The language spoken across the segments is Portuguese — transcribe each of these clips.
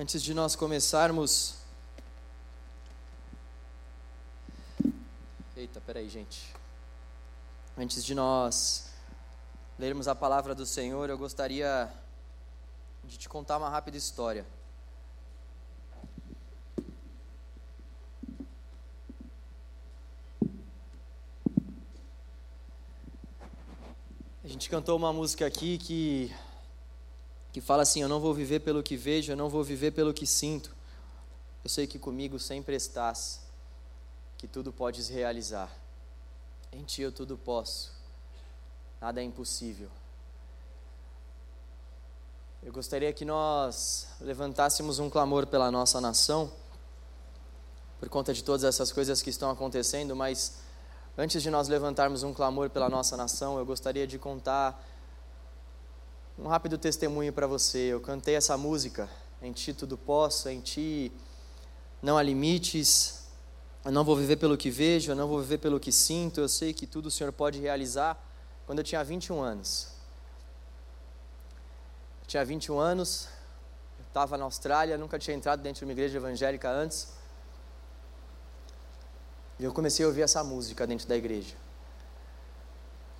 Antes de nós começarmos. Eita, peraí, gente. Antes de nós lermos a palavra do Senhor, eu gostaria de te contar uma rápida história. A gente cantou uma música aqui que que fala assim: Eu não vou viver pelo que vejo, eu não vou viver pelo que sinto. Eu sei que comigo sempre estás, que tudo podes realizar. Em ti eu tudo posso, nada é impossível. Eu gostaria que nós levantássemos um clamor pela nossa nação, por conta de todas essas coisas que estão acontecendo, mas antes de nós levantarmos um clamor pela nossa nação, eu gostaria de contar um rápido testemunho para você. Eu cantei essa música, Em Ti Tudo Posso, Em Ti Não Há Limites. Eu não vou viver pelo que vejo, eu não vou viver pelo que sinto. Eu sei que tudo o Senhor pode realizar. Quando eu tinha 21 anos. Eu tinha 21 anos, eu estava na Austrália, nunca tinha entrado dentro de uma igreja evangélica antes. E eu comecei a ouvir essa música dentro da igreja.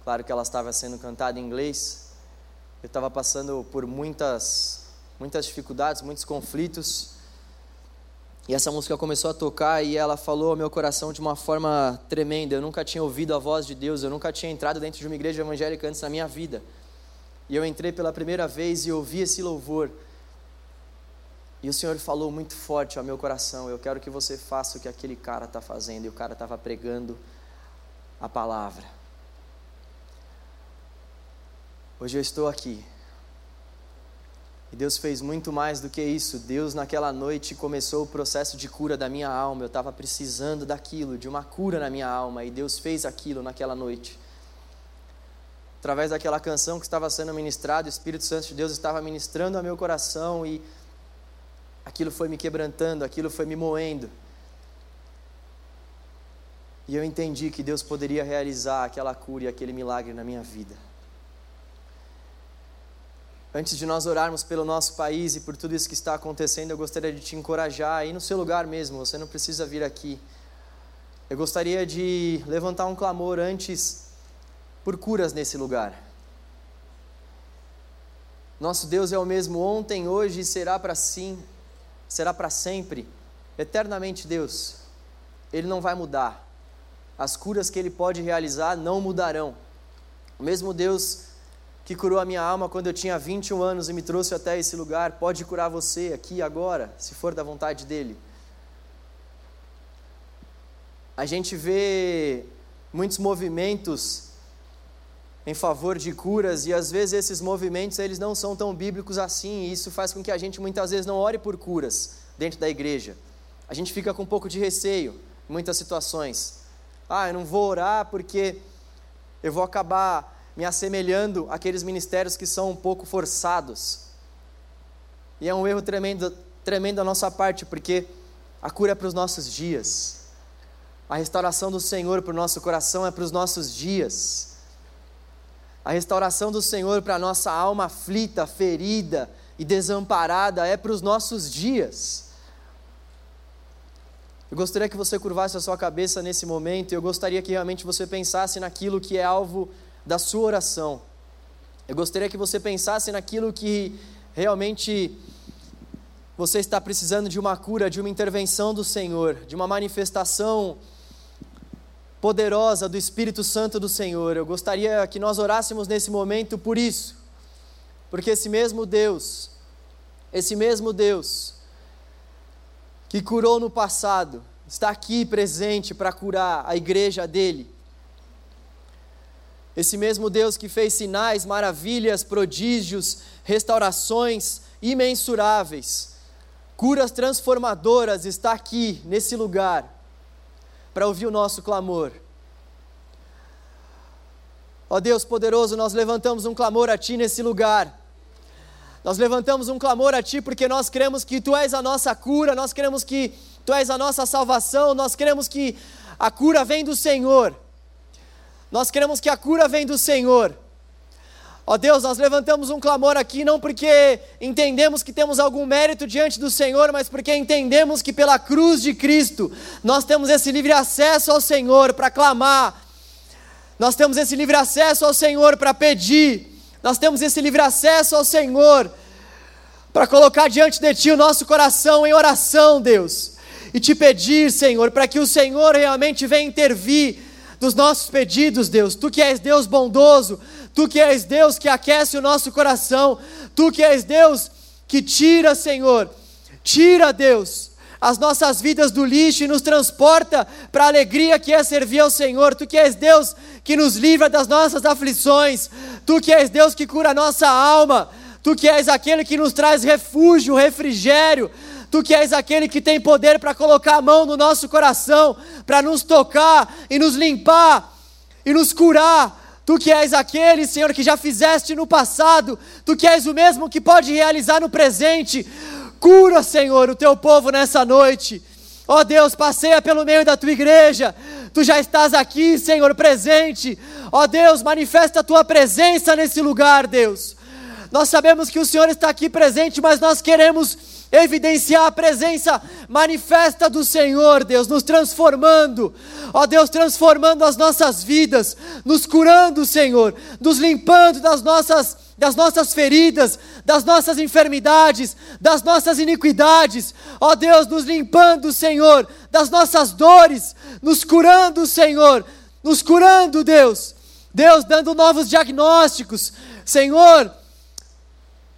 Claro que ela estava sendo cantada em inglês, eu estava passando por muitas, muitas dificuldades, muitos conflitos. E essa música começou a tocar e ela falou ao meu coração de uma forma tremenda. Eu nunca tinha ouvido a voz de Deus, eu nunca tinha entrado dentro de uma igreja evangélica antes na minha vida. E eu entrei pela primeira vez e ouvi esse louvor. E o Senhor falou muito forte ao meu coração: Eu quero que você faça o que aquele cara está fazendo. E o cara estava pregando a palavra. Hoje eu estou aqui. E Deus fez muito mais do que isso. Deus, naquela noite, começou o processo de cura da minha alma. Eu estava precisando daquilo, de uma cura na minha alma. E Deus fez aquilo naquela noite. Através daquela canção que estava sendo ministrada, o Espírito Santo de Deus estava ministrando ao meu coração. E aquilo foi me quebrantando, aquilo foi me moendo. E eu entendi que Deus poderia realizar aquela cura e aquele milagre na minha vida. Antes de nós orarmos pelo nosso país e por tudo isso que está acontecendo, eu gostaria de te encorajar aí no seu lugar mesmo, você não precisa vir aqui. Eu gostaria de levantar um clamor antes por curas nesse lugar. Nosso Deus é o mesmo ontem, hoje e será para sim, será para sempre, eternamente Deus. Ele não vai mudar. As curas que ele pode realizar não mudarão. O mesmo Deus que curou a minha alma quando eu tinha 21 anos e me trouxe até esse lugar, pode curar você aqui agora, se for da vontade dele. A gente vê muitos movimentos em favor de curas e às vezes esses movimentos eles não são tão bíblicos assim, e isso faz com que a gente muitas vezes não ore por curas dentro da igreja. A gente fica com um pouco de receio em muitas situações. Ah, eu não vou orar porque eu vou acabar me assemelhando àqueles ministérios que são um pouco forçados. E é um erro tremendo, tremendo da nossa parte, porque a cura é para os nossos dias. A restauração do Senhor para o nosso coração é para os nossos dias. A restauração do Senhor para a nossa alma aflita, ferida e desamparada é para os nossos dias. Eu gostaria que você curvasse a sua cabeça nesse momento e eu gostaria que realmente você pensasse naquilo que é alvo da sua oração. Eu gostaria que você pensasse naquilo que realmente você está precisando de uma cura, de uma intervenção do Senhor, de uma manifestação poderosa do Espírito Santo do Senhor. Eu gostaria que nós orássemos nesse momento por isso, porque esse mesmo Deus, esse mesmo Deus que curou no passado, está aqui presente para curar a igreja dele. Esse mesmo Deus que fez sinais, maravilhas, prodígios, restaurações imensuráveis, curas transformadoras, está aqui, nesse lugar, para ouvir o nosso clamor. Ó Deus poderoso, nós levantamos um clamor a Ti nesse lugar. Nós levantamos um clamor a Ti porque nós cremos que Tu és a nossa cura, nós cremos que Tu és a nossa salvação, nós cremos que a cura vem do Senhor. Nós queremos que a cura vem do Senhor. Ó Deus, nós levantamos um clamor aqui não porque entendemos que temos algum mérito diante do Senhor, mas porque entendemos que pela cruz de Cristo nós temos esse livre acesso ao Senhor para clamar, nós temos esse livre acesso ao Senhor para pedir, nós temos esse livre acesso ao Senhor para colocar diante de Ti o nosso coração em oração, Deus, e te pedir, Senhor, para que o Senhor realmente venha intervir dos nossos pedidos, Deus. Tu que és Deus bondoso, tu que és Deus que aquece o nosso coração, tu que és Deus que tira, Senhor, tira, Deus, as nossas vidas do lixo e nos transporta para a alegria que é servir ao Senhor. Tu que és Deus que nos livra das nossas aflições, tu que és Deus que cura a nossa alma, tu que és aquele que nos traz refúgio, refrigério. Tu que és aquele que tem poder para colocar a mão no nosso coração, para nos tocar e nos limpar e nos curar. Tu que és aquele, Senhor, que já fizeste no passado, tu que és o mesmo que pode realizar no presente. Cura, Senhor, o teu povo nessa noite. Ó oh Deus, passeia pelo meio da tua igreja. Tu já estás aqui, Senhor, presente. Ó oh Deus, manifesta a tua presença nesse lugar, Deus. Nós sabemos que o Senhor está aqui presente, mas nós queremos evidenciar a presença manifesta do Senhor, Deus, nos transformando, ó Deus, transformando as nossas vidas, nos curando, Senhor, nos limpando das nossas, das nossas feridas, das nossas enfermidades, das nossas iniquidades, ó Deus, nos limpando, Senhor, das nossas dores, nos curando, Senhor, nos curando, Deus, Deus, dando novos diagnósticos, Senhor,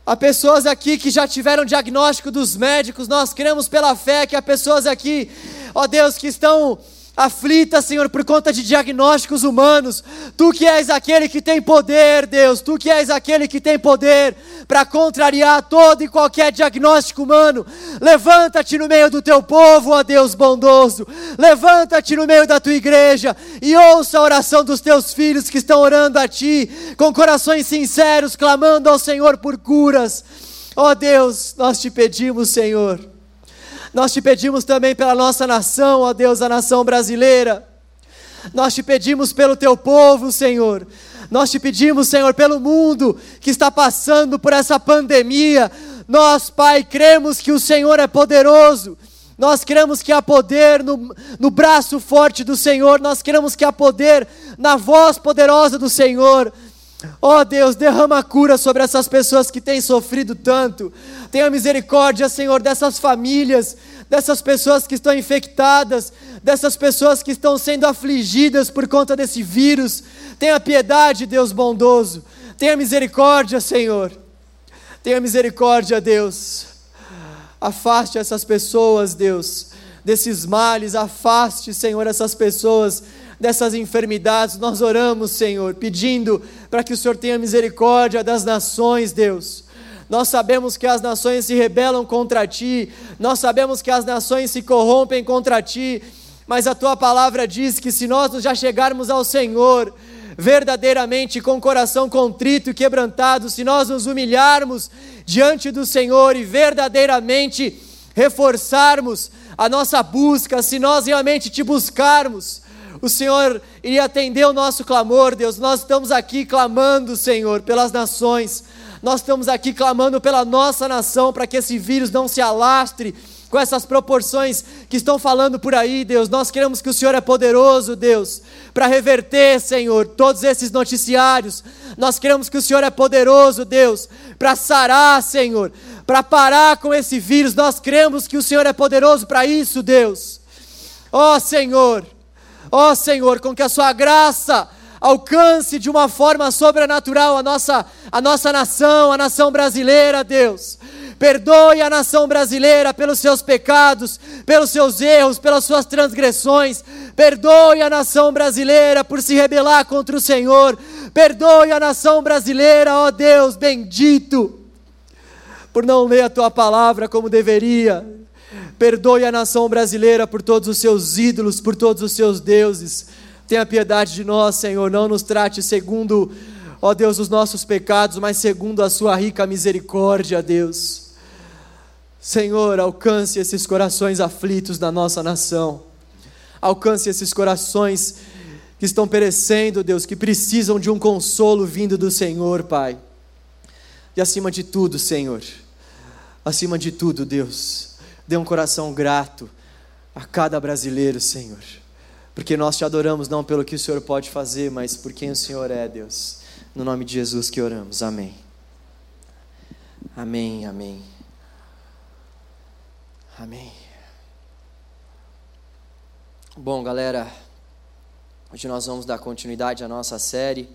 Há pessoas aqui que já tiveram diagnóstico dos médicos, nós cremos pela fé que há pessoas aqui, ó Deus, que estão aflita, Senhor, por conta de diagnósticos humanos. Tu que és aquele que tem poder, Deus, tu que és aquele que tem poder para contrariar todo e qualquer diagnóstico humano. Levanta-te no meio do teu povo, ó Deus bondoso. Levanta-te no meio da tua igreja e ouça a oração dos teus filhos que estão orando a ti, com corações sinceros, clamando ao Senhor por curas. Ó Deus, nós te pedimos, Senhor nós te pedimos também pela nossa nação, ó Deus, a nação brasileira. Nós te pedimos pelo teu povo, Senhor. Nós te pedimos, Senhor, pelo mundo que está passando por essa pandemia. Nós, Pai, cremos que o Senhor é poderoso. Nós cremos que há poder no, no braço forte do Senhor. Nós cremos que há poder na voz poderosa do Senhor. Oh Deus, derrama cura sobre essas pessoas que têm sofrido tanto. Tenha misericórdia, Senhor, dessas famílias, dessas pessoas que estão infectadas, dessas pessoas que estão sendo afligidas por conta desse vírus. Tenha piedade, Deus bondoso. Tenha misericórdia, Senhor. Tenha misericórdia, Deus. Afaste essas pessoas, Deus, desses males. Afaste, Senhor, essas pessoas dessas enfermidades. Nós oramos, Senhor, pedindo para que o Senhor tenha misericórdia das nações, Deus. Nós sabemos que as nações se rebelam contra ti, nós sabemos que as nações se corrompem contra ti, mas a tua palavra diz que se nós já chegarmos ao Senhor, verdadeiramente com coração contrito e quebrantado, se nós nos humilharmos diante do Senhor e verdadeiramente reforçarmos a nossa busca, se nós realmente te buscarmos, o Senhor iria atender o nosso clamor, Deus. Nós estamos aqui clamando, Senhor, pelas nações. Nós estamos aqui clamando pela nossa nação, para que esse vírus não se alastre com essas proporções que estão falando por aí, Deus. Nós queremos que o Senhor é poderoso, Deus, para reverter, Senhor, todos esses noticiários. Nós queremos que o Senhor é poderoso, Deus, para sarar, Senhor, para parar com esse vírus. Nós cremos que o Senhor é poderoso para isso, Deus. Ó oh, Senhor, Ó oh, Senhor, com que a Sua graça alcance de uma forma sobrenatural a nossa, a nossa nação, a nação brasileira, Deus. Perdoe a nação brasileira pelos seus pecados, pelos seus erros, pelas suas transgressões. Perdoe a nação brasileira por se rebelar contra o Senhor. Perdoe a nação brasileira, ó Deus bendito, por não ler a tua palavra como deveria. Perdoe a nação brasileira por todos os seus ídolos, por todos os seus deuses. Tenha piedade de nós, Senhor. Não nos trate segundo, ó Deus, os nossos pecados, mas segundo a sua rica misericórdia, Deus. Senhor, alcance esses corações aflitos da nossa nação. Alcance esses corações que estão perecendo, Deus, que precisam de um consolo vindo do Senhor, Pai. E acima de tudo, Senhor, acima de tudo, Deus, dê um coração grato a cada brasileiro, Senhor, porque nós te adoramos não pelo que o Senhor pode fazer, mas por quem o Senhor é, Deus. No nome de Jesus que oramos. Amém. Amém, amém. Amém. Bom, galera, hoje nós vamos dar continuidade à nossa série.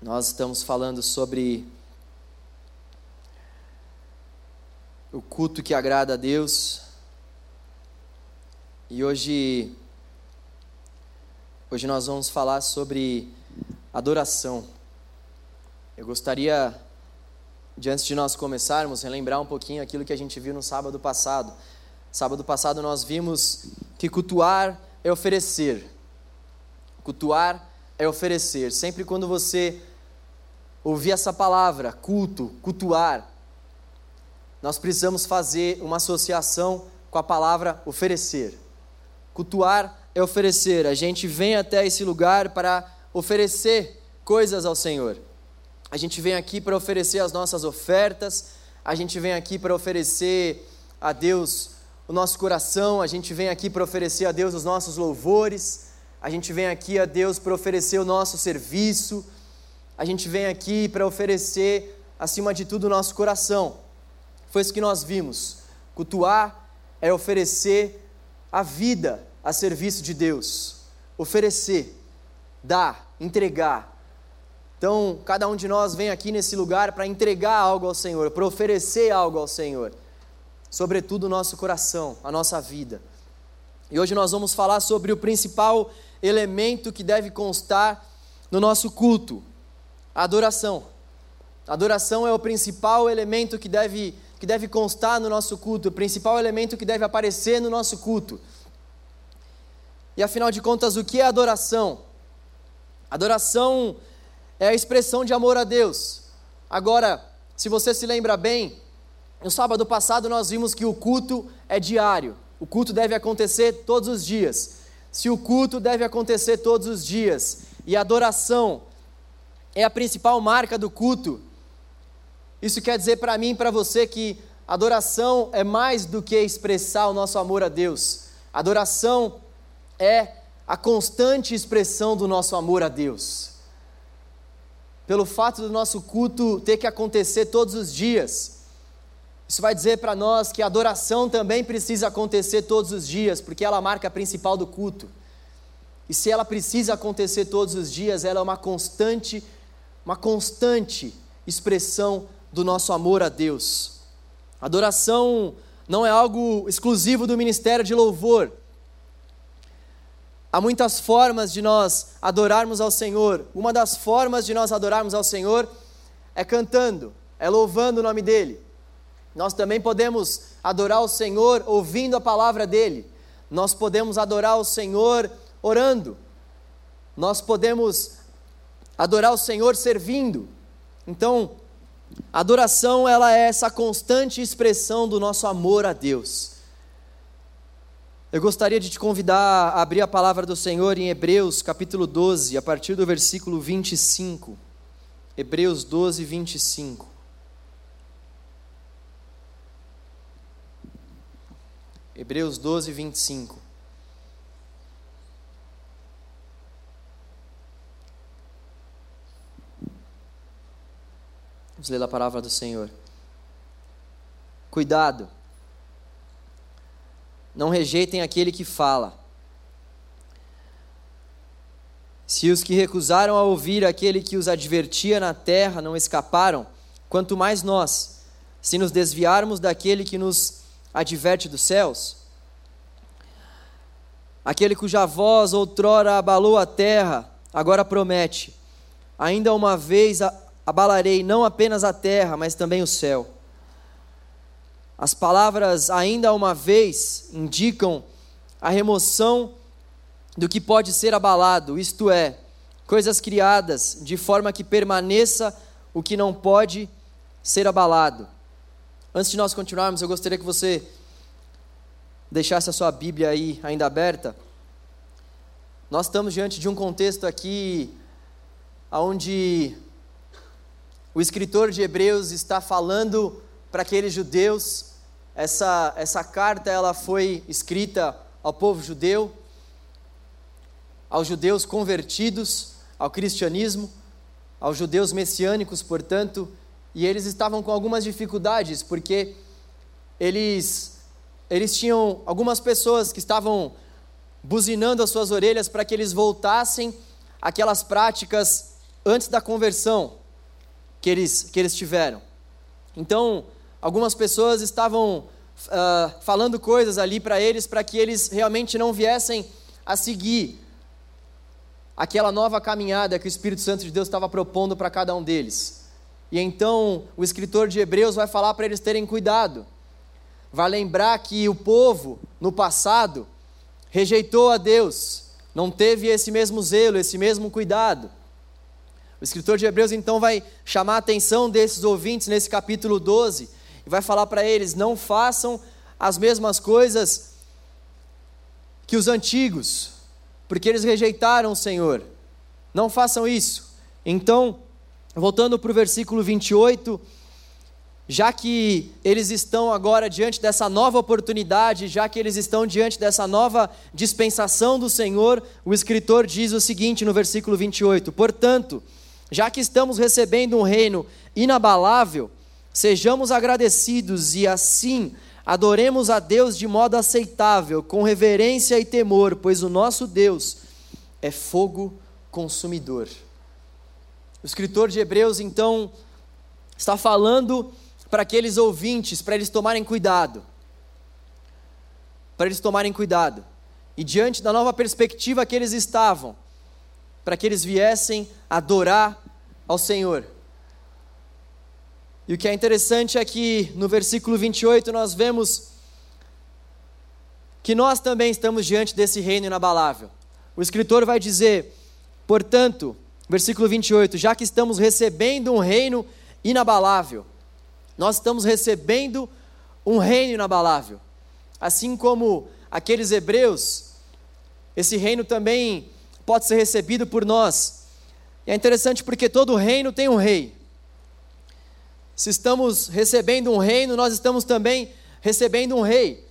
Nós estamos falando sobre o culto que agrada a Deus. E hoje hoje nós vamos falar sobre adoração. Eu gostaria de antes de nós começarmos relembrar um pouquinho aquilo que a gente viu no sábado passado. Sábado passado nós vimos que cultuar é oferecer. Cultuar é oferecer. Sempre quando você ouvir essa palavra, culto, cultuar, nós precisamos fazer uma associação com a palavra oferecer. Cultuar é oferecer. A gente vem até esse lugar para oferecer coisas ao Senhor. A gente vem aqui para oferecer as nossas ofertas, a gente vem aqui para oferecer a Deus o nosso coração, a gente vem aqui para oferecer a Deus os nossos louvores, a gente vem aqui a Deus para oferecer o nosso serviço, a gente vem aqui para oferecer, acima de tudo, o nosso coração. Foi isso que nós vimos. Cultuar é oferecer a vida a serviço de Deus, oferecer, dar, entregar. Então, cada um de nós vem aqui nesse lugar para entregar algo ao Senhor, para oferecer algo ao Senhor sobretudo o nosso coração, a nossa vida. E hoje nós vamos falar sobre o principal elemento que deve constar no nosso culto: a adoração. A adoração é o principal elemento que deve, que deve constar no nosso culto, o principal elemento que deve aparecer no nosso culto. E afinal de contas, o que é adoração? Adoração é a expressão de amor a Deus. Agora, se você se lembra bem, no sábado passado nós vimos que o culto é diário. O culto deve acontecer todos os dias. Se o culto deve acontecer todos os dias e a adoração é a principal marca do culto, isso quer dizer para mim e para você que adoração é mais do que expressar o nosso amor a Deus. Adoração é a constante expressão do nosso amor a Deus. Pelo fato do nosso culto ter que acontecer todos os dias, isso vai dizer para nós que a adoração também precisa acontecer todos os dias, porque ela marca a principal do culto. E se ela precisa acontecer todos os dias, ela é uma constante, uma constante expressão do nosso amor a Deus. Adoração não é algo exclusivo do ministério de louvor. Há muitas formas de nós adorarmos ao Senhor. Uma das formas de nós adorarmos ao Senhor é cantando, é louvando o nome dEle. Nós também podemos adorar o Senhor ouvindo a palavra dEle. Nós podemos adorar o Senhor orando. Nós podemos adorar o Senhor servindo. Então, a adoração ela é essa constante expressão do nosso amor a Deus. Eu gostaria de te convidar a abrir a palavra do Senhor em Hebreus, capítulo 12, a partir do versículo 25. Hebreus 12, 25. Hebreus 12, 25. Vamos ler a palavra do Senhor. Cuidado, não rejeitem aquele que fala. Se os que recusaram a ouvir aquele que os advertia na terra não escaparam, quanto mais nós, se nos desviarmos daquele que nos adverte dos céus? Aquele cuja voz outrora abalou a terra, agora promete: ainda uma vez abalarei não apenas a terra, mas também o céu. As palavras ainda uma vez indicam a remoção do que pode ser abalado, isto é, coisas criadas de forma que permaneça o que não pode ser abalado. Antes de nós continuarmos, eu gostaria que você deixasse a sua Bíblia aí ainda aberta. Nós estamos diante de um contexto aqui onde o escritor de Hebreus está falando para aqueles judeus. Essa, essa carta ela foi escrita ao povo judeu, aos judeus convertidos ao cristianismo, aos judeus messiânicos, portanto, e eles estavam com algumas dificuldades, porque eles, eles tinham algumas pessoas que estavam buzinando as suas orelhas para que eles voltassem aquelas práticas antes da conversão que eles, que eles tiveram. Então, algumas pessoas estavam uh, falando coisas ali para eles para que eles realmente não viessem a seguir aquela nova caminhada que o Espírito Santo de Deus estava propondo para cada um deles. E então o escritor de Hebreus vai falar para eles terem cuidado. Vai lembrar que o povo, no passado, rejeitou a Deus, não teve esse mesmo zelo, esse mesmo cuidado. O escritor de Hebreus então vai chamar a atenção desses ouvintes nesse capítulo 12 e vai falar para eles: não façam as mesmas coisas que os antigos, porque eles rejeitaram o Senhor. Não façam isso. Então, voltando para o versículo 28, já que eles estão agora diante dessa nova oportunidade, já que eles estão diante dessa nova dispensação do Senhor, o escritor diz o seguinte no versículo 28: Portanto, já que estamos recebendo um reino inabalável, sejamos agradecidos e assim Adoremos a Deus de modo aceitável, com reverência e temor, pois o nosso Deus é fogo consumidor. O escritor de Hebreus, então, está falando para aqueles ouvintes, para eles tomarem cuidado. Para eles tomarem cuidado. E diante da nova perspectiva que eles estavam, para que eles viessem adorar ao Senhor. E o que é interessante é que no versículo 28 nós vemos que nós também estamos diante desse reino inabalável. O escritor vai dizer, portanto, versículo 28, já que estamos recebendo um reino inabalável, nós estamos recebendo um reino inabalável. Assim como aqueles hebreus, esse reino também pode ser recebido por nós. E é interessante porque todo reino tem um rei. Se estamos recebendo um reino, nós estamos também recebendo um rei.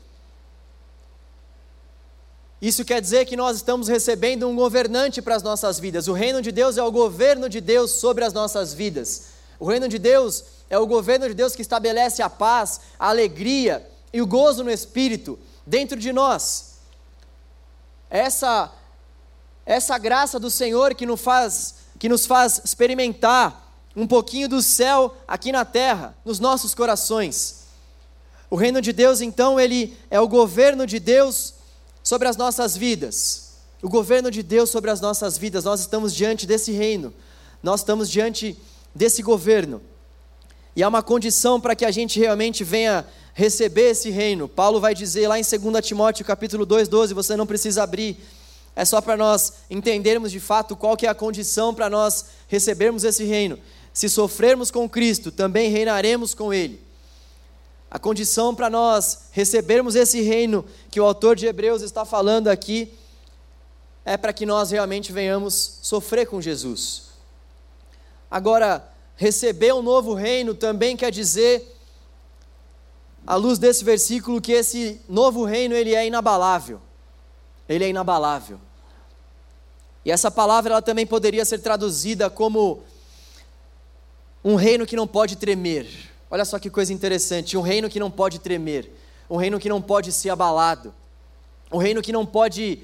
Isso quer dizer que nós estamos recebendo um governante para as nossas vidas. O reino de Deus é o governo de Deus sobre as nossas vidas. O reino de Deus é o governo de Deus que estabelece a paz, a alegria e o gozo no espírito dentro de nós. Essa essa graça do Senhor que nos faz que nos faz experimentar um pouquinho do céu aqui na terra, nos nossos corações. O reino de Deus, então, ele é o governo de Deus sobre as nossas vidas. O governo de Deus sobre as nossas vidas. Nós estamos diante desse reino. Nós estamos diante desse governo. E há uma condição para que a gente realmente venha receber esse reino. Paulo vai dizer lá em 2 Timóteo capítulo 2, 12, você não precisa abrir, é só para nós entendermos de fato qual que é a condição para nós recebermos esse reino. Se sofrermos com Cristo, também reinaremos com Ele. A condição para nós recebermos esse reino que o autor de Hebreus está falando aqui é para que nós realmente venhamos sofrer com Jesus. Agora, receber um novo reino também quer dizer, à luz desse versículo, que esse novo reino ele é inabalável. Ele é inabalável. E essa palavra ela também poderia ser traduzida como um reino que não pode tremer. Olha só que coisa interessante: um reino que não pode tremer, um reino que não pode ser abalado, um reino que não pode,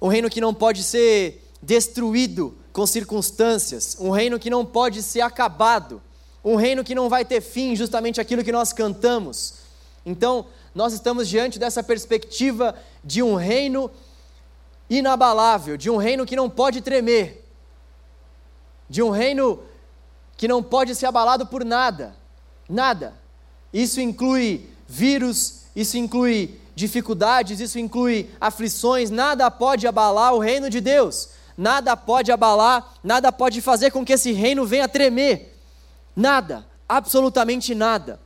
um reino que não pode ser destruído com circunstâncias, um reino que não pode ser acabado, um reino que não vai ter fim, justamente aquilo que nós cantamos. Então, nós estamos diante dessa perspectiva de um reino inabalável, de um reino que não pode tremer, de um reino que não pode ser abalado por nada, nada. Isso inclui vírus, isso inclui dificuldades, isso inclui aflições, nada pode abalar o reino de Deus, nada pode abalar, nada pode fazer com que esse reino venha tremer, nada, absolutamente nada.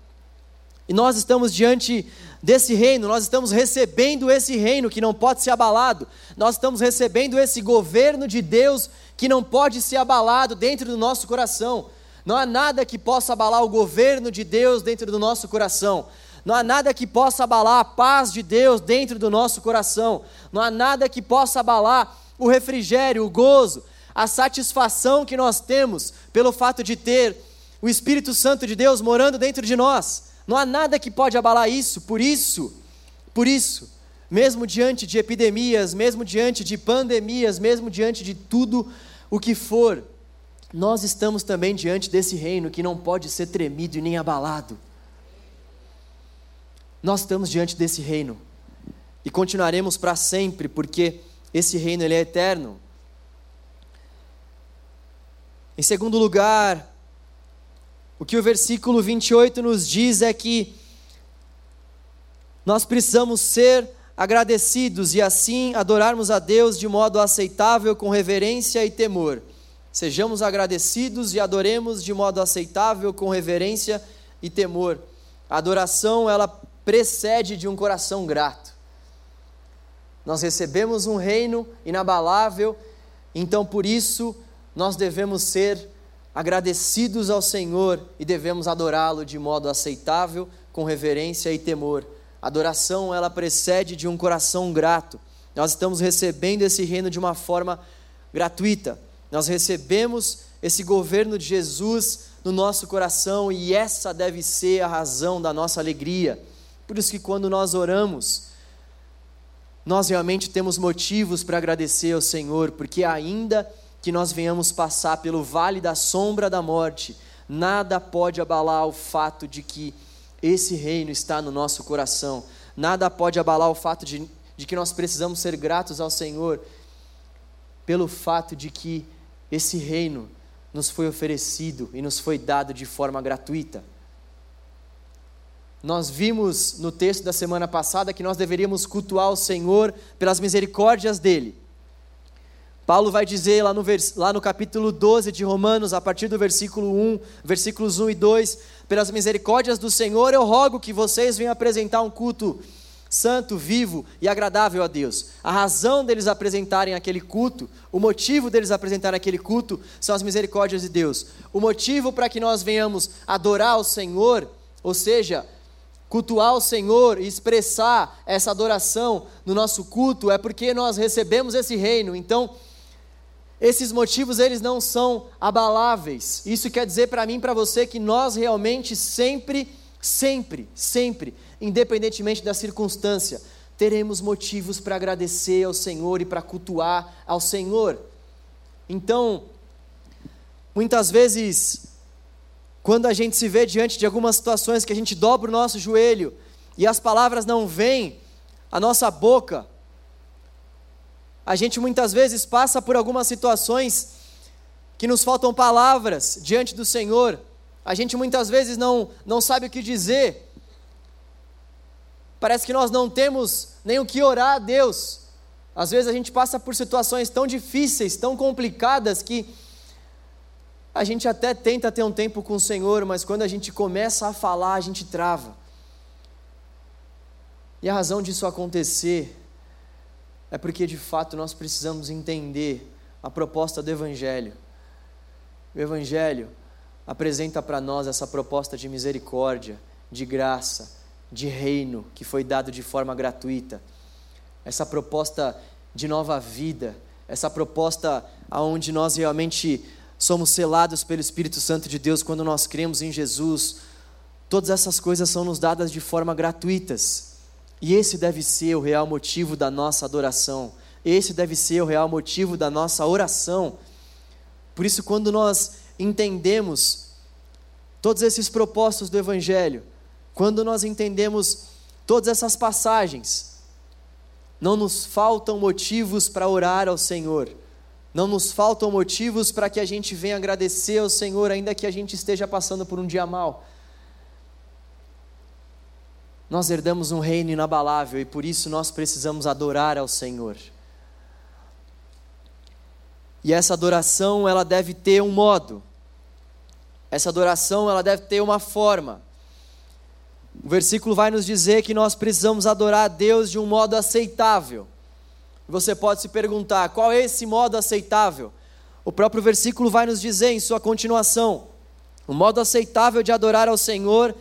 E nós estamos diante desse reino, nós estamos recebendo esse reino que não pode ser abalado, nós estamos recebendo esse governo de Deus que não pode ser abalado dentro do nosso coração. Não há nada que possa abalar o governo de Deus dentro do nosso coração. Não há nada que possa abalar a paz de Deus dentro do nosso coração. Não há nada que possa abalar o refrigério, o gozo, a satisfação que nós temos pelo fato de ter o Espírito Santo de Deus morando dentro de nós. Não há nada que pode abalar isso. Por isso, por isso, mesmo diante de epidemias, mesmo diante de pandemias, mesmo diante de tudo o que for, nós estamos também diante desse reino que não pode ser tremido e nem abalado. Nós estamos diante desse reino e continuaremos para sempre, porque esse reino ele é eterno. Em segundo lugar, o que o versículo 28 nos diz é que nós precisamos ser agradecidos e assim adorarmos a Deus de modo aceitável, com reverência e temor. Sejamos agradecidos e adoremos de modo aceitável, com reverência e temor. A adoração, ela precede de um coração grato. Nós recebemos um reino inabalável, então por isso nós devemos ser agradecidos ao Senhor e devemos adorá-lo de modo aceitável, com reverência e temor. Adoração, ela precede de um coração grato. Nós estamos recebendo esse reino de uma forma gratuita. Nós recebemos esse governo de Jesus no nosso coração e essa deve ser a razão da nossa alegria. Por isso que quando nós oramos, nós realmente temos motivos para agradecer ao Senhor, porque ainda que nós venhamos passar pelo vale da sombra da morte, nada pode abalar o fato de que esse reino está no nosso coração, nada pode abalar o fato de, de que nós precisamos ser gratos ao Senhor, pelo fato de que esse reino nos foi oferecido e nos foi dado de forma gratuita. Nós vimos no texto da semana passada que nós deveríamos cultuar o Senhor pelas misericórdias dele. Paulo vai dizer lá no, vers, lá no capítulo 12 de Romanos, a partir do versículo 1, versículos 1 e 2: Pelas misericórdias do Senhor eu rogo que vocês venham apresentar um culto santo, vivo e agradável a Deus. A razão deles apresentarem aquele culto, o motivo deles apresentarem aquele culto são as misericórdias de Deus. O motivo para que nós venhamos adorar o Senhor, ou seja, cultuar o Senhor e expressar essa adoração no nosso culto, é porque nós recebemos esse reino. Então, esses motivos eles não são abaláveis. Isso quer dizer para mim para você que nós realmente sempre, sempre, sempre independentemente da circunstância, teremos motivos para agradecer ao Senhor e para cultuar ao Senhor. Então, muitas vezes, quando a gente se vê diante de algumas situações que a gente dobra o nosso joelho e as palavras não vêm à nossa boca, a gente muitas vezes passa por algumas situações que nos faltam palavras diante do Senhor, a gente muitas vezes não, não sabe o que dizer, Parece que nós não temos nem o que orar a Deus. Às vezes a gente passa por situações tão difíceis, tão complicadas, que a gente até tenta ter um tempo com o Senhor, mas quando a gente começa a falar, a gente trava. E a razão disso acontecer é porque de fato nós precisamos entender a proposta do Evangelho. O Evangelho apresenta para nós essa proposta de misericórdia, de graça, de reino que foi dado de forma gratuita, essa proposta de nova vida, essa proposta aonde nós realmente somos selados pelo Espírito Santo de Deus quando nós cremos em Jesus. Todas essas coisas são nos dadas de forma gratuitas. E esse deve ser o real motivo da nossa adoração. Esse deve ser o real motivo da nossa oração. Por isso, quando nós entendemos todos esses propósitos do Evangelho, quando nós entendemos todas essas passagens, não nos faltam motivos para orar ao Senhor, não nos faltam motivos para que a gente venha agradecer ao Senhor, ainda que a gente esteja passando por um dia mal. Nós herdamos um reino inabalável e por isso nós precisamos adorar ao Senhor. E essa adoração, ela deve ter um modo. Essa adoração, ela deve ter uma forma. o versículo vai nos dizer que nós precisamos adorar a Deus de um modo aceitável. Você pode se perguntar: qual é esse modo aceitável? O próprio versículo vai nos dizer em sua continuação: o modo aceitável de adorar ao Senhor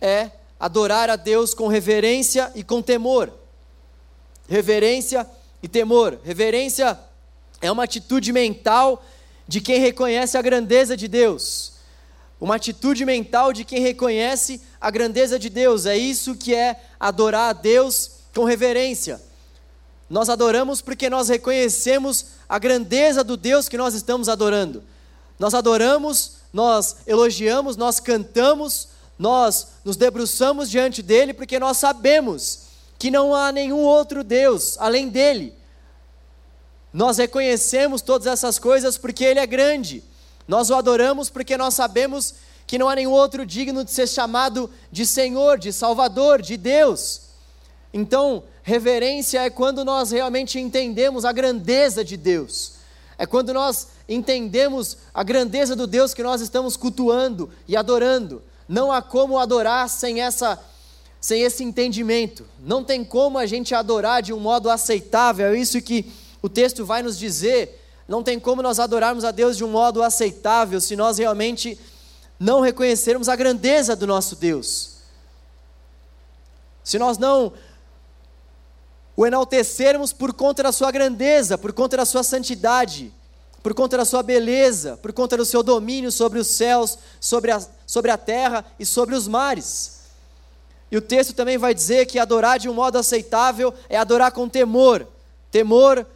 é adorar a Deus com reverência e com temor. Reverência e temor. Reverência é uma atitude mental de quem reconhece a grandeza de Deus. Uma atitude mental de quem reconhece a grandeza de Deus. É isso que é adorar a Deus com reverência. Nós adoramos porque nós reconhecemos a grandeza do Deus que nós estamos adorando. Nós adoramos, nós elogiamos, nós cantamos, nós nos debruçamos diante dele porque nós sabemos que não há nenhum outro Deus além dele. Nós reconhecemos todas essas coisas porque ele é grande. Nós o adoramos porque nós sabemos que não há nenhum outro digno de ser chamado de Senhor, de Salvador, de Deus. Então, reverência é quando nós realmente entendemos a grandeza de Deus. É quando nós entendemos a grandeza do Deus que nós estamos cultuando e adorando. Não há como adorar sem essa sem esse entendimento. Não tem como a gente adorar de um modo aceitável. É isso que o texto vai nos dizer. Não tem como nós adorarmos a Deus de um modo aceitável se nós realmente não reconhecermos a grandeza do nosso Deus. Se nós não o enaltecermos por conta da sua grandeza, por conta da sua santidade, por conta da sua beleza, por conta do seu domínio sobre os céus, sobre a, sobre a terra e sobre os mares. E o texto também vai dizer que adorar de um modo aceitável é adorar com temor. Temor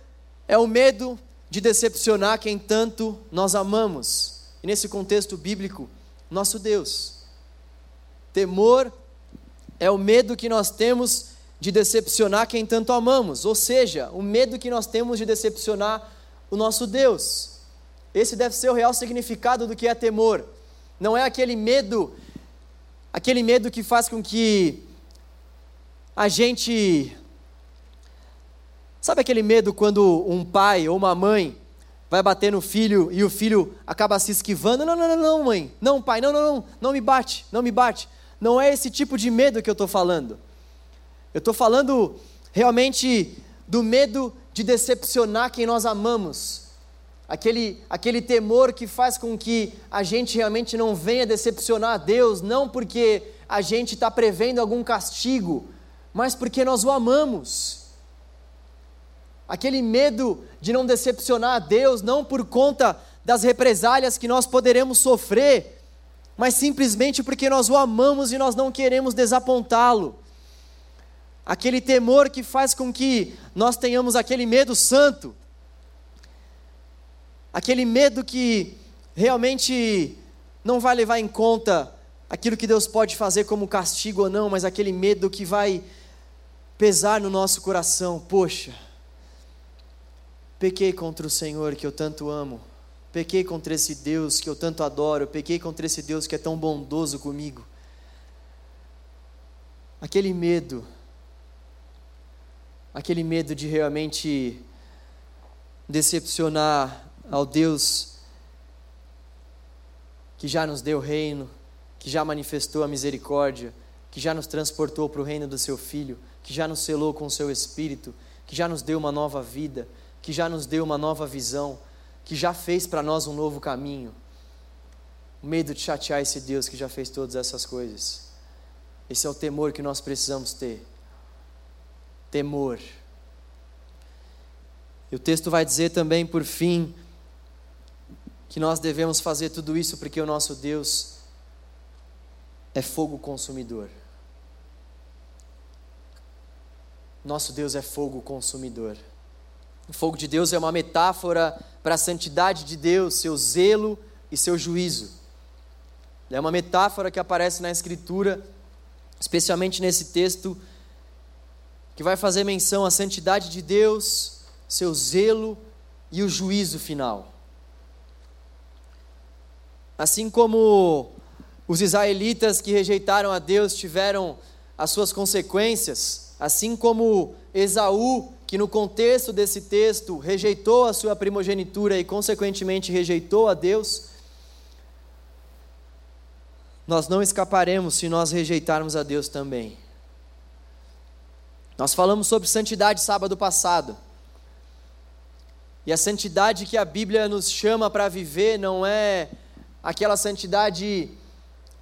é o medo de decepcionar quem tanto nós amamos. E nesse contexto bíblico, nosso Deus. Temor é o medo que nós temos de decepcionar quem tanto amamos, ou seja, o medo que nós temos de decepcionar o nosso Deus. Esse deve ser o real significado do que é temor. Não é aquele medo, aquele medo que faz com que a gente. Sabe aquele medo quando um pai ou uma mãe vai bater no filho e o filho acaba se esquivando? Não, não, não, não, mãe. Não, pai, não, não, não, não me bate, não me bate. Não é esse tipo de medo que eu estou falando. Eu estou falando realmente do medo de decepcionar quem nós amamos. Aquele, aquele temor que faz com que a gente realmente não venha decepcionar a Deus, não porque a gente está prevendo algum castigo, mas porque nós o amamos. Aquele medo de não decepcionar a Deus, não por conta das represálias que nós poderemos sofrer, mas simplesmente porque nós o amamos e nós não queremos desapontá-lo aquele temor que faz com que nós tenhamos aquele medo santo, aquele medo que realmente não vai levar em conta aquilo que Deus pode fazer como castigo ou não, mas aquele medo que vai pesar no nosso coração. Poxa, pequei contra o Senhor que eu tanto amo, pequei contra esse Deus que eu tanto adoro, pequei contra esse Deus que é tão bondoso comigo. Aquele medo aquele medo de realmente decepcionar ao Deus que já nos deu o reino, que já manifestou a misericórdia, que já nos transportou para o reino do seu Filho, que já nos selou com o seu Espírito, que já nos deu uma nova vida, que já nos deu uma nova visão, que já fez para nós um novo caminho. O medo de chatear esse Deus que já fez todas essas coisas. Esse é o temor que nós precisamos ter temor. E o texto vai dizer também, por fim, que nós devemos fazer tudo isso porque o nosso Deus é fogo consumidor. Nosso Deus é fogo consumidor. O fogo de Deus é uma metáfora para a santidade de Deus, seu zelo e seu juízo. É uma metáfora que aparece na Escritura, especialmente nesse texto que vai fazer menção à santidade de Deus, seu zelo e o juízo final. Assim como os israelitas que rejeitaram a Deus tiveram as suas consequências, assim como Esaú, que no contexto desse texto rejeitou a sua primogenitura e consequentemente rejeitou a Deus, nós não escaparemos se nós rejeitarmos a Deus também. Nós falamos sobre santidade sábado passado. E a santidade que a Bíblia nos chama para viver não é aquela santidade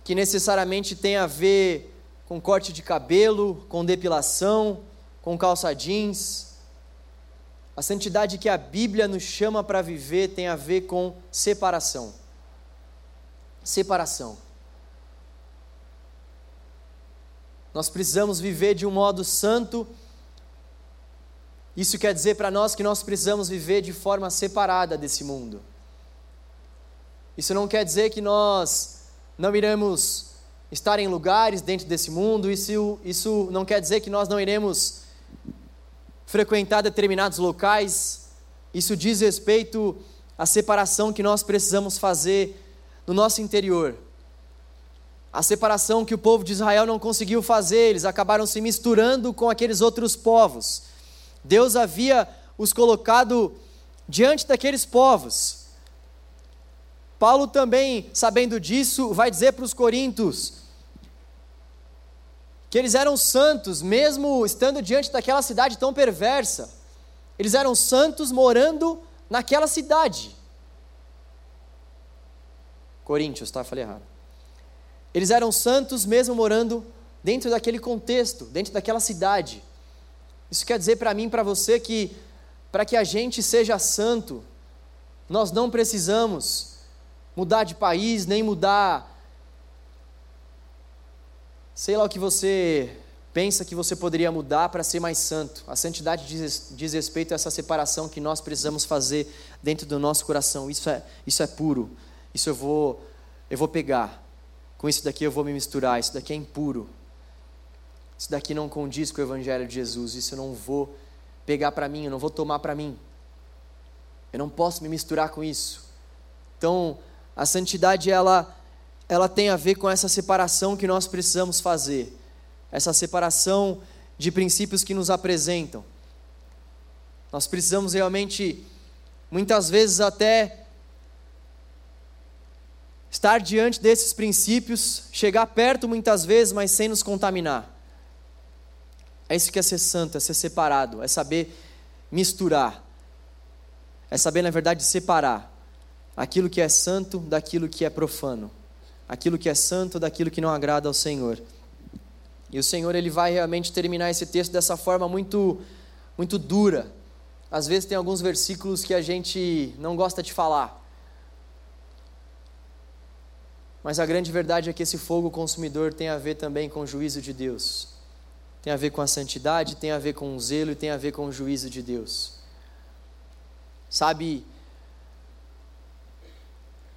que necessariamente tem a ver com corte de cabelo, com depilação, com calça jeans. A santidade que a Bíblia nos chama para viver tem a ver com separação. Separação. Nós precisamos viver de um modo santo. Isso quer dizer para nós que nós precisamos viver de forma separada desse mundo. Isso não quer dizer que nós não iremos estar em lugares dentro desse mundo, isso, isso não quer dizer que nós não iremos frequentar determinados locais, isso diz respeito à separação que nós precisamos fazer no nosso interior. A separação que o povo de Israel não conseguiu fazer, eles acabaram se misturando com aqueles outros povos. Deus havia os colocado diante daqueles povos. Paulo também, sabendo disso, vai dizer para os coríntios que eles eram santos, mesmo estando diante daquela cidade tão perversa. Eles eram santos morando naquela cidade. Coríntios, tá? Falei errado. Eles eram santos mesmo morando dentro daquele contexto, dentro daquela cidade. Isso quer dizer para mim e para você que, para que a gente seja santo, nós não precisamos mudar de país, nem mudar. Sei lá o que você pensa que você poderia mudar para ser mais santo. A santidade diz, diz, respeito a essa separação que nós precisamos fazer dentro do nosso coração. Isso é, isso é puro. Isso eu vou, eu vou pegar com isso daqui eu vou me misturar, isso daqui é impuro. Isso daqui não condiz com o Evangelho de Jesus, isso eu não vou pegar para mim, eu não vou tomar para mim. Eu não posso me misturar com isso. Então, a santidade, ela, ela tem a ver com essa separação que nós precisamos fazer. Essa separação de princípios que nos apresentam. Nós precisamos realmente, muitas vezes até, estar diante desses princípios, chegar perto muitas vezes, mas sem nos contaminar. É isso que é ser santo, é ser separado, é saber misturar, é saber, na verdade, separar aquilo que é santo daquilo que é profano, aquilo que é santo daquilo que não agrada ao Senhor. E o Senhor ele vai realmente terminar esse texto dessa forma muito muito dura. Às vezes tem alguns versículos que a gente não gosta de falar. Mas a grande verdade é que esse fogo consumidor tem a ver também com o juízo de Deus. Tem a ver com a santidade, tem a ver com o zelo e tem a ver com o juízo de Deus. Sabe,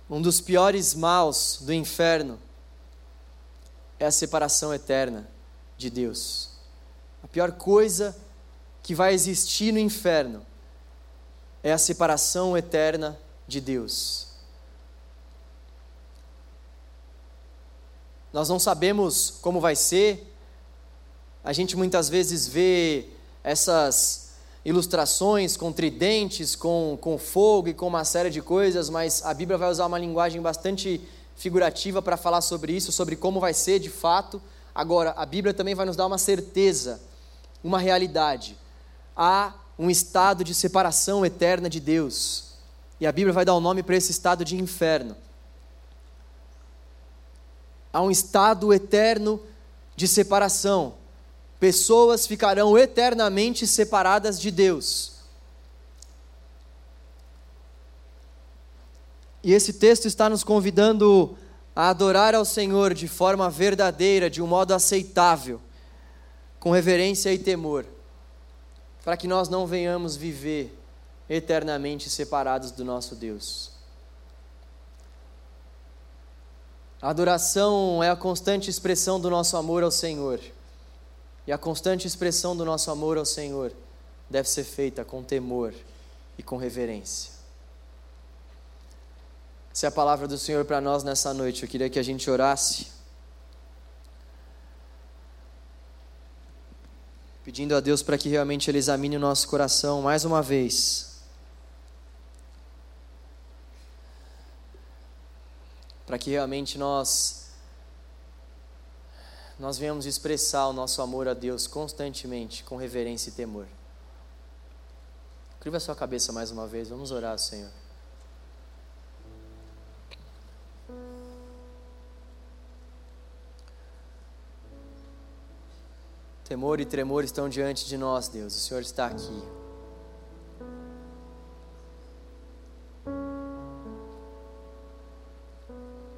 um dos piores maus do inferno é a separação eterna de Deus. A pior coisa que vai existir no inferno é a separação eterna de Deus. Nós não sabemos como vai ser. A gente muitas vezes vê essas ilustrações com tridentes, com, com fogo e com uma série de coisas, mas a Bíblia vai usar uma linguagem bastante figurativa para falar sobre isso, sobre como vai ser de fato. Agora, a Bíblia também vai nos dar uma certeza, uma realidade. Há um estado de separação eterna de Deus. E a Bíblia vai dar o um nome para esse estado de inferno a um estado eterno de separação. Pessoas ficarão eternamente separadas de Deus. E esse texto está nos convidando a adorar ao Senhor de forma verdadeira, de um modo aceitável, com reverência e temor, para que nós não venhamos viver eternamente separados do nosso Deus. A adoração é a constante expressão do nosso amor ao Senhor. E a constante expressão do nosso amor ao Senhor deve ser feita com temor e com reverência. Essa é a palavra do Senhor para nós nessa noite. Eu queria que a gente orasse. Pedindo a Deus para que realmente Ele examine o nosso coração mais uma vez para que realmente nós nós venhamos expressar o nosso amor a Deus constantemente, com reverência e temor. Curva a sua cabeça mais uma vez, vamos orar, Senhor. Temor e tremor estão diante de nós, Deus. O Senhor está aqui.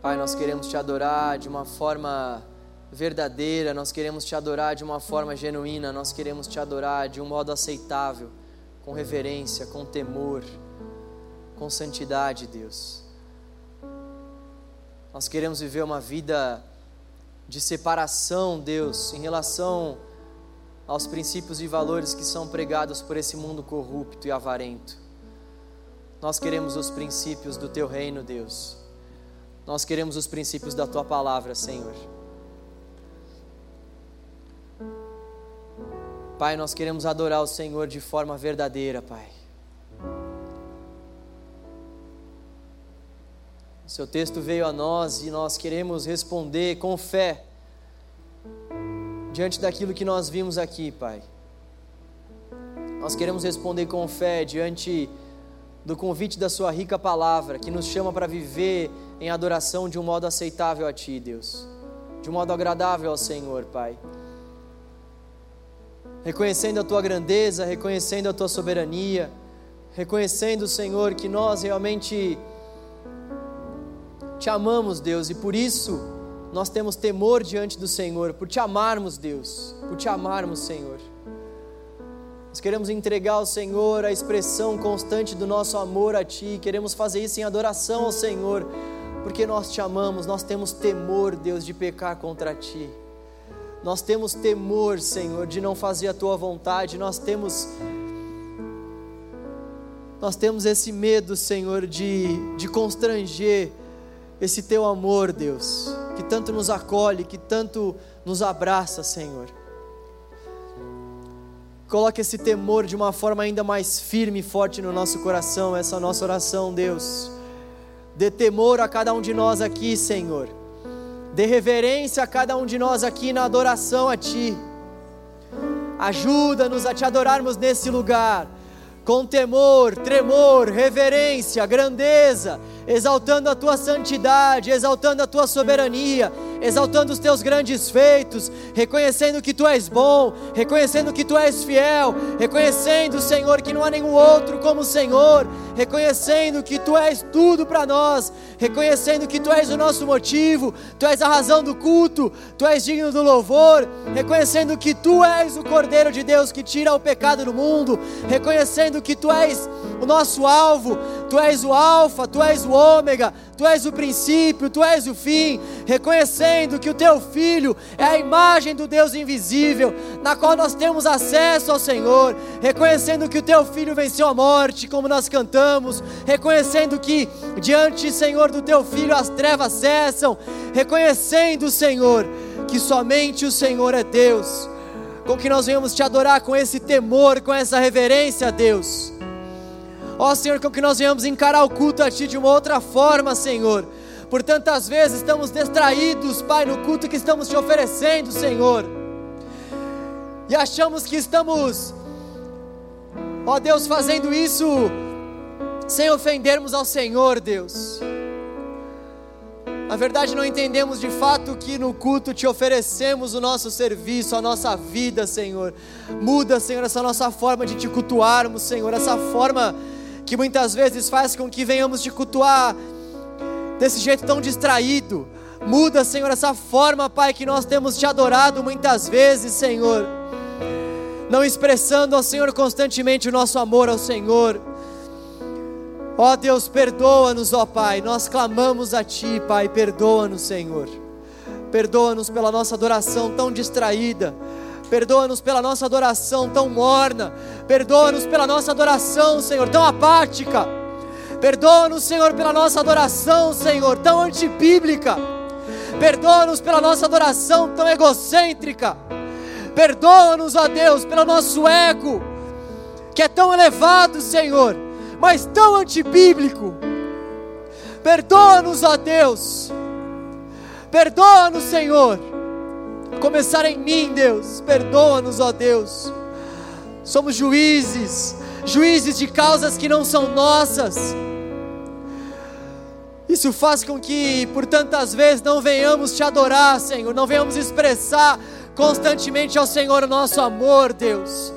Pai, nós queremos te adorar de uma forma verdadeira, nós queremos te adorar de uma forma genuína, nós queremos te adorar de um modo aceitável com reverência, com temor, com santidade, Deus. Nós queremos viver uma vida de separação, Deus, em relação aos princípios e valores que são pregados por esse mundo corrupto e avarento. Nós queremos os princípios do teu reino, Deus. Nós queremos os princípios da tua palavra, Senhor. Pai, nós queremos adorar o Senhor de forma verdadeira, Pai. Seu texto veio a nós e nós queremos responder com fé diante daquilo que nós vimos aqui, Pai. Nós queremos responder com fé diante do convite da Sua rica palavra, que nos chama para viver em adoração de um modo aceitável a Ti, Deus, de um modo agradável ao Senhor, Pai. Reconhecendo a tua grandeza, reconhecendo a tua soberania, reconhecendo, Senhor, que nós realmente te amamos, Deus, e por isso nós temos temor diante do Senhor, por te amarmos, Deus, por te amarmos, Senhor. Nós queremos entregar ao Senhor a expressão constante do nosso amor a Ti, queremos fazer isso em adoração ao Senhor, porque nós te amamos, nós temos temor, Deus, de pecar contra Ti. Nós temos temor, Senhor, de não fazer a tua vontade, nós temos nós temos esse medo, Senhor, de, de constranger esse teu amor, Deus, que tanto nos acolhe, que tanto nos abraça, Senhor. Coloque esse temor de uma forma ainda mais firme e forte no nosso coração, essa nossa oração, Deus. Dê temor a cada um de nós aqui, Senhor Dê reverência a cada um de nós aqui na adoração a Ti. Ajuda-nos a te adorarmos nesse lugar, com temor, tremor, reverência, grandeza, exaltando a Tua santidade, exaltando a Tua soberania, exaltando os teus grandes feitos, reconhecendo que tu és bom, reconhecendo que tu és fiel, reconhecendo, Senhor, que não há nenhum outro como o Senhor, reconhecendo que tu és tudo para nós, reconhecendo que tu és o nosso motivo, tu és a razão do culto, tu és digno do louvor, reconhecendo que tu és o Cordeiro de Deus que tira o pecado do mundo, reconhecendo que tu és o nosso alvo, tu és o Alfa, tu és o Ômega, tu és o princípio, tu és o fim, reconhecendo que o teu filho é a imagem do Deus invisível, na qual nós temos acesso ao Senhor, reconhecendo que o teu filho venceu a morte, como nós cantamos, reconhecendo que diante, Senhor, do teu filho as trevas cessam, reconhecendo, Senhor, que somente o Senhor é Deus. Com que nós venhamos te adorar com esse temor, com essa reverência, Deus Ó Senhor, com que nós venhamos encarar o culto a Ti de uma outra forma, Senhor. Por tantas vezes estamos distraídos, Pai, no culto que estamos te oferecendo, Senhor. E achamos que estamos, ó Deus, fazendo isso sem ofendermos ao Senhor, Deus. Na verdade, não entendemos de fato que no culto te oferecemos o nosso serviço, a nossa vida, Senhor. Muda, Senhor, essa nossa forma de te cultuarmos, Senhor, essa forma que muitas vezes faz com que venhamos te cultuar desse jeito tão distraído. Muda, Senhor, essa forma, Pai, que nós temos te adorado muitas vezes, Senhor. Não expressando ao Senhor constantemente o nosso amor ao Senhor. Ó Deus, perdoa-nos, ó Pai. Nós clamamos a Ti, Pai, perdoa-nos, Senhor. Perdoa-nos pela nossa adoração tão distraída Perdoa-nos pela nossa adoração tão morna. Perdoa-nos pela nossa adoração, Senhor, tão apática. Perdoa-nos, Senhor, pela nossa adoração, Senhor, tão antibíblica. Perdoa-nos pela nossa adoração tão egocêntrica. Perdoa-nos, ó Deus, pelo nosso ego, que é tão elevado, Senhor, mas tão antibíblico. Perdoa-nos, ó Deus. Perdoa-nos, Senhor começar em mim, Deus. Perdoa-nos, ó Deus. Somos juízes, juízes de causas que não são nossas. Isso faz com que por tantas vezes não venhamos te adorar, Senhor, não venhamos expressar constantemente ao Senhor o nosso amor, Deus.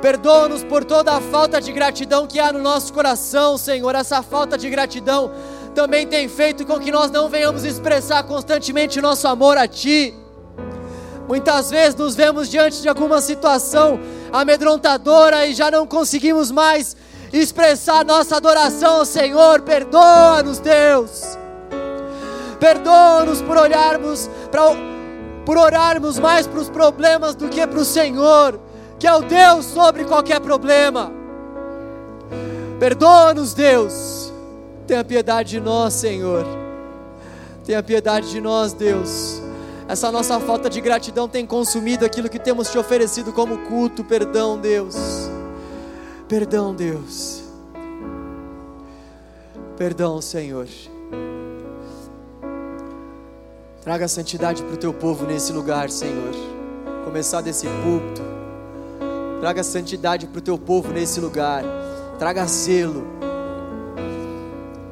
Perdoa-nos por toda a falta de gratidão que há no nosso coração, Senhor. Essa falta de gratidão também tem feito com que nós não venhamos expressar constantemente o nosso amor a Ti. Muitas vezes nos vemos diante de alguma situação amedrontadora e já não conseguimos mais expressar nossa adoração ao Senhor. Perdoa-nos, Deus. Perdoa-nos por olharmos para por orarmos mais para os problemas do que para o Senhor, que é o Deus sobre qualquer problema. Perdoa-nos, Deus. Tenha piedade de nós, Senhor. Tenha piedade de nós, Deus. Essa nossa falta de gratidão tem consumido aquilo que temos te oferecido como culto. Perdão, Deus. Perdão, Deus. Perdão, Senhor. Traga santidade para o teu povo nesse lugar, Senhor. Começar desse púlpito. Traga santidade para o teu povo nesse lugar. Traga zelo.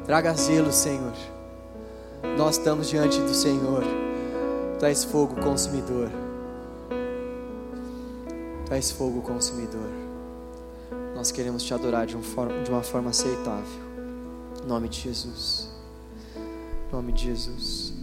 Traga zelo, Senhor. Nós estamos diante do Senhor. Tu és fogo consumidor. Tu és fogo consumidor. Nós queremos te adorar de, um forma, de uma forma aceitável. Em nome de Jesus. Em nome de Jesus.